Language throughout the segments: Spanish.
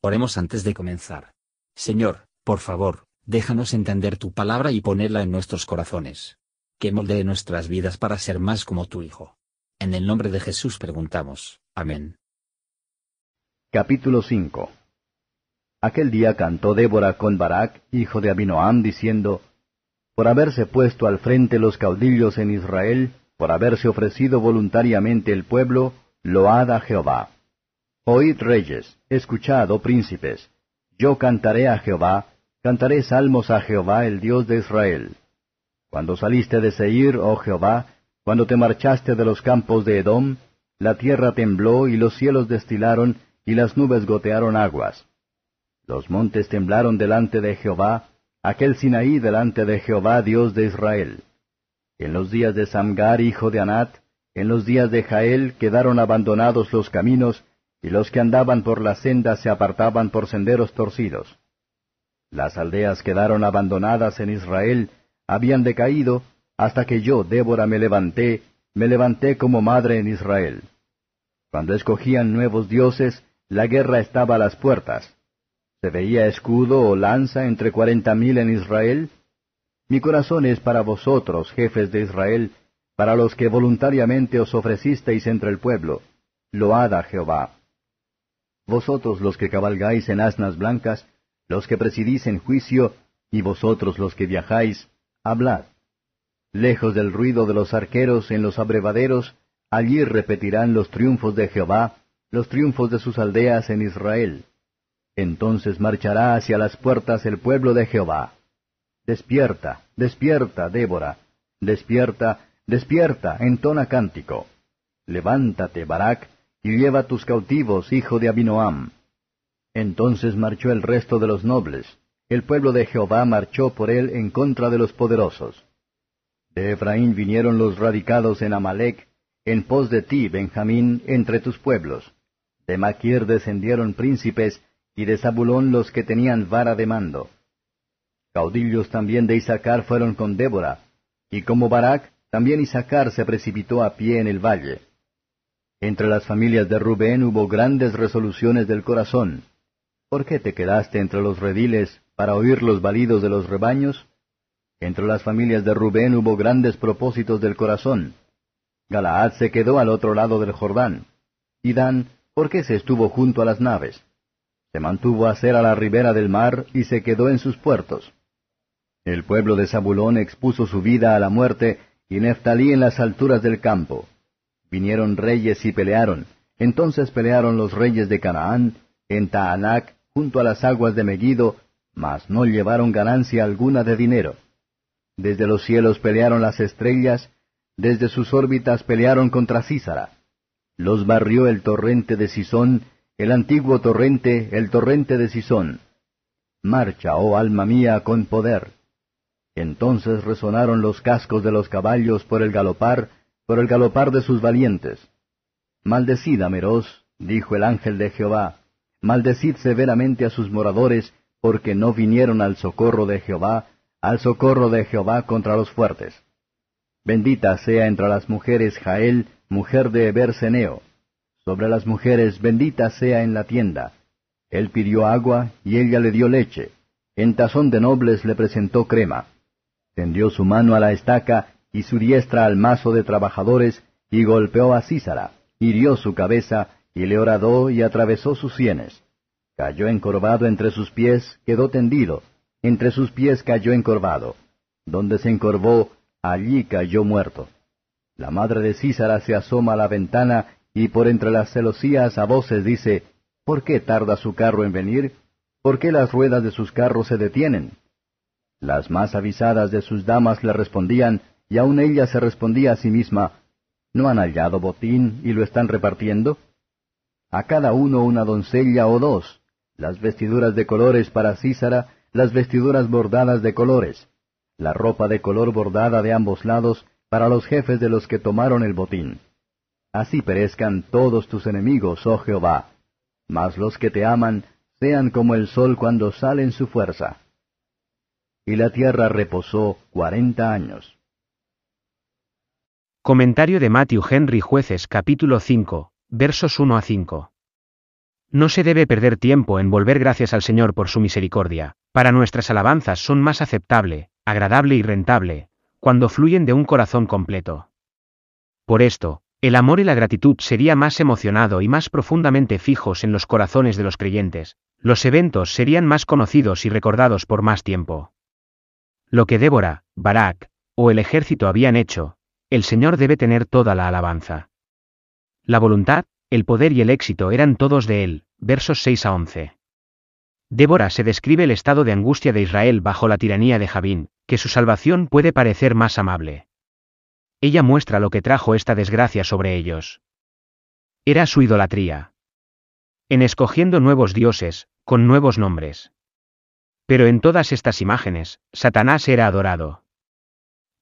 Oremos antes de comenzar. Señor, por favor, déjanos entender tu palabra y ponerla en nuestros corazones. Que moldee nuestras vidas para ser más como tu Hijo. En el nombre de Jesús preguntamos. Amén. Capítulo 5 Aquel día cantó Débora con Barak, hijo de Abinoam, diciendo, Por haberse puesto al frente los caudillos en Israel, por haberse ofrecido voluntariamente el pueblo, load a Jehová. Oíd reyes, escuchad, oh príncipes, yo cantaré a Jehová, cantaré salmos a Jehová el Dios de Israel. Cuando saliste de Seir, oh Jehová, cuando te marchaste de los campos de Edom, la tierra tembló y los cielos destilaron y las nubes gotearon aguas. Los montes temblaron delante de Jehová, aquel Sinaí delante de Jehová Dios de Israel. En los días de Samgar, hijo de Anat, en los días de Jael quedaron abandonados los caminos, y los que andaban por las sendas se apartaban por senderos torcidos. Las aldeas quedaron abandonadas en Israel, habían decaído, hasta que yo, Débora, me levanté, me levanté como madre en Israel. Cuando escogían nuevos dioses, la guerra estaba a las puertas. ¿Se veía escudo o lanza entre cuarenta mil en Israel? Mi corazón es para vosotros, jefes de Israel, para los que voluntariamente os ofrecisteis entre el pueblo. Load a Jehová. Vosotros los que cabalgáis en asnas blancas, los que presidís en juicio, y vosotros los que viajáis, hablad. Lejos del ruido de los arqueros en los abrevaderos, allí repetirán los triunfos de Jehová, los triunfos de sus aldeas en Israel. Entonces marchará hacia las puertas el pueblo de Jehová. Despierta, despierta, Débora, despierta, despierta, entona cántico. Levántate, Barak, y lleva tus cautivos, hijo de Abinoam. Entonces marchó el resto de los nobles. El pueblo de Jehová marchó por él en contra de los poderosos. De Efraín vinieron los radicados en Amalek, en pos de ti, Benjamín, entre tus pueblos. De Maquir descendieron príncipes, y de Zabulón los que tenían vara de mando. Caudillos también de Isaacar fueron con Débora, y como Barak, también Isaacar se precipitó a pie en el valle. Entre las familias de Rubén hubo grandes resoluciones del corazón. ¿Por qué te quedaste entre los rediles para oír los balidos de los rebaños? Entre las familias de Rubén hubo grandes propósitos del corazón. Galaad se quedó al otro lado del Jordán. Y Dan, ¿por qué se estuvo junto a las naves? Se mantuvo a ser a la ribera del mar y se quedó en sus puertos. El pueblo de Zabulón expuso su vida a la muerte y Neftalí en las alturas del campo. Vinieron reyes y pelearon. Entonces pelearon los reyes de Canaán, en Taanac, junto a las aguas de Megiddo, mas no llevaron ganancia alguna de dinero. Desde los cielos pelearon las estrellas, desde sus órbitas pelearon contra Císara. Los barrió el torrente de Sisón, el antiguo torrente, el torrente de Sisón. Marcha, oh alma mía, con poder. Entonces resonaron los cascos de los caballos por el galopar, por el galopar de sus valientes. Maldecid a Meroz, dijo el ángel de Jehová, maldecid severamente a sus moradores, porque no vinieron al socorro de Jehová, al socorro de Jehová contra los fuertes. Bendita sea entre las mujeres Jael, mujer de Eberseneo. Sobre las mujeres bendita sea en la tienda. Él pidió agua y ella le dio leche. En tazón de nobles le presentó crema. Tendió su mano a la estaca y su diestra al mazo de trabajadores, y golpeó a Císara, hirió su cabeza, y le horadó y atravesó sus sienes. Cayó encorvado entre sus pies, quedó tendido, entre sus pies cayó encorvado. Donde se encorvó, allí cayó muerto. La madre de Císara se asoma a la ventana, y por entre las celosías a voces dice, ¿Por qué tarda su carro en venir? ¿Por qué las ruedas de sus carros se detienen? Las más avisadas de sus damas le respondían, y aun ella se respondía a sí misma, ¿no han hallado botín y lo están repartiendo? A cada uno una doncella o dos, las vestiduras de colores para Císara, las vestiduras bordadas de colores, la ropa de color bordada de ambos lados para los jefes de los que tomaron el botín. Así perezcan todos tus enemigos, oh Jehová, mas los que te aman sean como el sol cuando sale en su fuerza. Y la tierra reposó cuarenta años. Comentario de Matthew Henry Jueces capítulo 5, versos 1 a 5. No se debe perder tiempo en volver gracias al Señor por su misericordia, para nuestras alabanzas son más aceptable, agradable y rentable, cuando fluyen de un corazón completo. Por esto, el amor y la gratitud sería más emocionado y más profundamente fijos en los corazones de los creyentes, los eventos serían más conocidos y recordados por más tiempo. Lo que Débora, Barak, o el ejército habían hecho, el Señor debe tener toda la alabanza. La voluntad, el poder y el éxito eran todos de él, versos 6 a 11. Débora se describe el estado de angustia de Israel bajo la tiranía de Javín, que su salvación puede parecer más amable. Ella muestra lo que trajo esta desgracia sobre ellos. Era su idolatría. En escogiendo nuevos dioses, con nuevos nombres. Pero en todas estas imágenes, Satanás era adorado.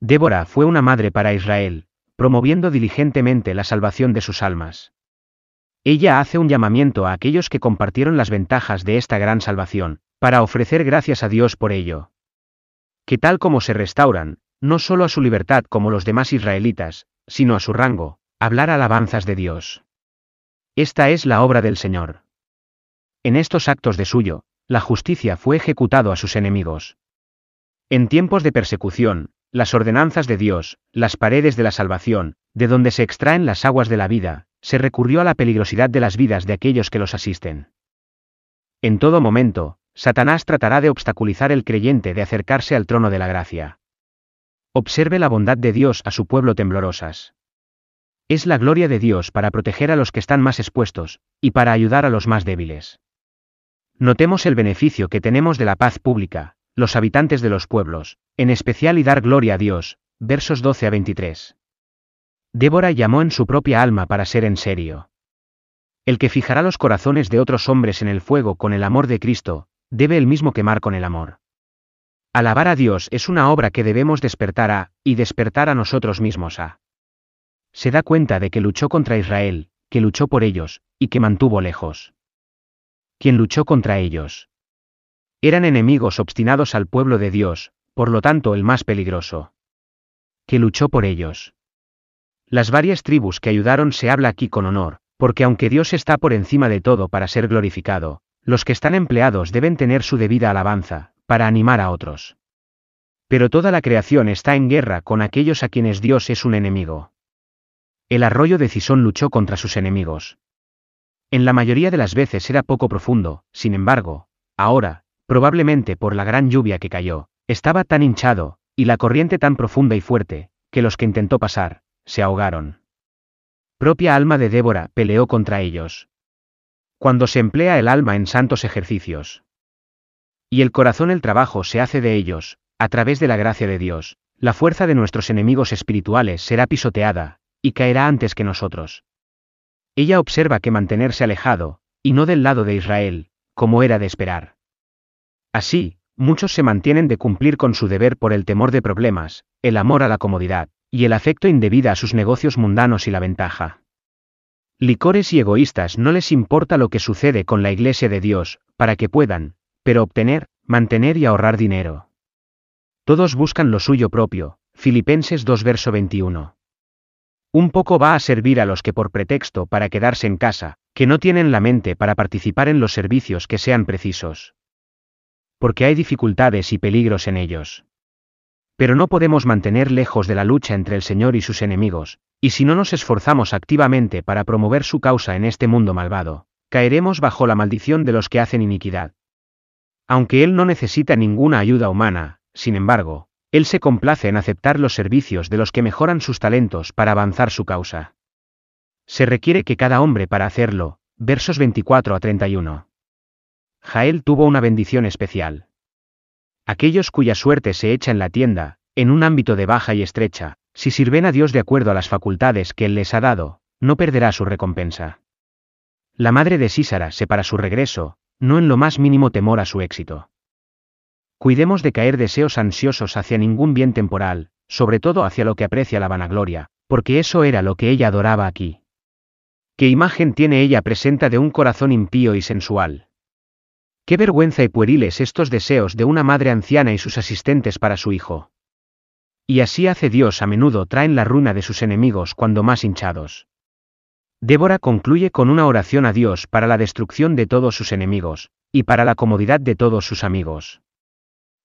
Débora fue una madre para Israel, promoviendo diligentemente la salvación de sus almas. Ella hace un llamamiento a aquellos que compartieron las ventajas de esta gran salvación, para ofrecer gracias a Dios por ello. Que tal como se restauran, no solo a su libertad como los demás israelitas, sino a su rango, hablar alabanzas de Dios. Esta es la obra del Señor. En estos actos de suyo, la justicia fue ejecutado a sus enemigos. En tiempos de persecución, las ordenanzas de Dios, las paredes de la salvación, de donde se extraen las aguas de la vida, se recurrió a la peligrosidad de las vidas de aquellos que los asisten. En todo momento, Satanás tratará de obstaculizar el creyente de acercarse al trono de la gracia. Observe la bondad de Dios a su pueblo temblorosas. Es la gloria de Dios para proteger a los que están más expuestos, y para ayudar a los más débiles. Notemos el beneficio que tenemos de la paz pública, los habitantes de los pueblos, en especial y dar gloria a Dios, versos 12 a 23. Débora llamó en su propia alma para ser en serio. El que fijará los corazones de otros hombres en el fuego con el amor de Cristo, debe el mismo quemar con el amor. Alabar a Dios es una obra que debemos despertar a, y despertar a nosotros mismos a. Se da cuenta de que luchó contra Israel, que luchó por ellos, y que mantuvo lejos. ¿Quién luchó contra ellos? Eran enemigos obstinados al pueblo de Dios, por lo tanto el más peligroso. Que luchó por ellos. Las varias tribus que ayudaron se habla aquí con honor, porque aunque Dios está por encima de todo para ser glorificado, los que están empleados deben tener su debida alabanza, para animar a otros. Pero toda la creación está en guerra con aquellos a quienes Dios es un enemigo. El arroyo de Cisón luchó contra sus enemigos. En la mayoría de las veces era poco profundo, sin embargo, ahora, probablemente por la gran lluvia que cayó, estaba tan hinchado, y la corriente tan profunda y fuerte, que los que intentó pasar, se ahogaron. Propia alma de Débora peleó contra ellos. Cuando se emplea el alma en santos ejercicios. Y el corazón el trabajo se hace de ellos, a través de la gracia de Dios, la fuerza de nuestros enemigos espirituales será pisoteada, y caerá antes que nosotros. Ella observa que mantenerse alejado, y no del lado de Israel, como era de esperar. Así, muchos se mantienen de cumplir con su deber por el temor de problemas, el amor a la comodidad, y el afecto indebida a sus negocios mundanos y la ventaja. Licores y egoístas no les importa lo que sucede con la Iglesia de Dios, para que puedan, pero obtener, mantener y ahorrar dinero. Todos buscan lo suyo propio, Filipenses 2 verso 21. Un poco va a servir a los que por pretexto para quedarse en casa, que no tienen la mente para participar en los servicios que sean precisos. Porque hay dificultades y peligros en ellos. Pero no podemos mantener lejos de la lucha entre el Señor y sus enemigos, y si no nos esforzamos activamente para promover su causa en este mundo malvado, caeremos bajo la maldición de los que hacen iniquidad. Aunque Él no necesita ninguna ayuda humana, sin embargo, Él se complace en aceptar los servicios de los que mejoran sus talentos para avanzar su causa. Se requiere que cada hombre para hacerlo, versos 24 a 31. Jael tuvo una bendición especial. Aquellos cuya suerte se echa en la tienda, en un ámbito de baja y estrecha, si sirven a Dios de acuerdo a las facultades que Él les ha dado, no perderá su recompensa. La madre de Sísara se para su regreso, no en lo más mínimo temor a su éxito. Cuidemos de caer deseos ansiosos hacia ningún bien temporal, sobre todo hacia lo que aprecia la vanagloria, porque eso era lo que ella adoraba aquí. ¿Qué imagen tiene ella presenta de un corazón impío y sensual? Qué vergüenza y pueriles estos deseos de una madre anciana y sus asistentes para su hijo. Y así hace Dios a menudo traen la ruina de sus enemigos cuando más hinchados. Débora concluye con una oración a Dios para la destrucción de todos sus enemigos, y para la comodidad de todos sus amigos.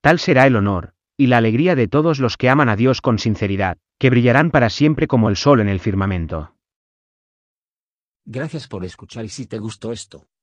Tal será el honor, y la alegría de todos los que aman a Dios con sinceridad, que brillarán para siempre como el sol en el firmamento. Gracias por escuchar y si te gustó esto,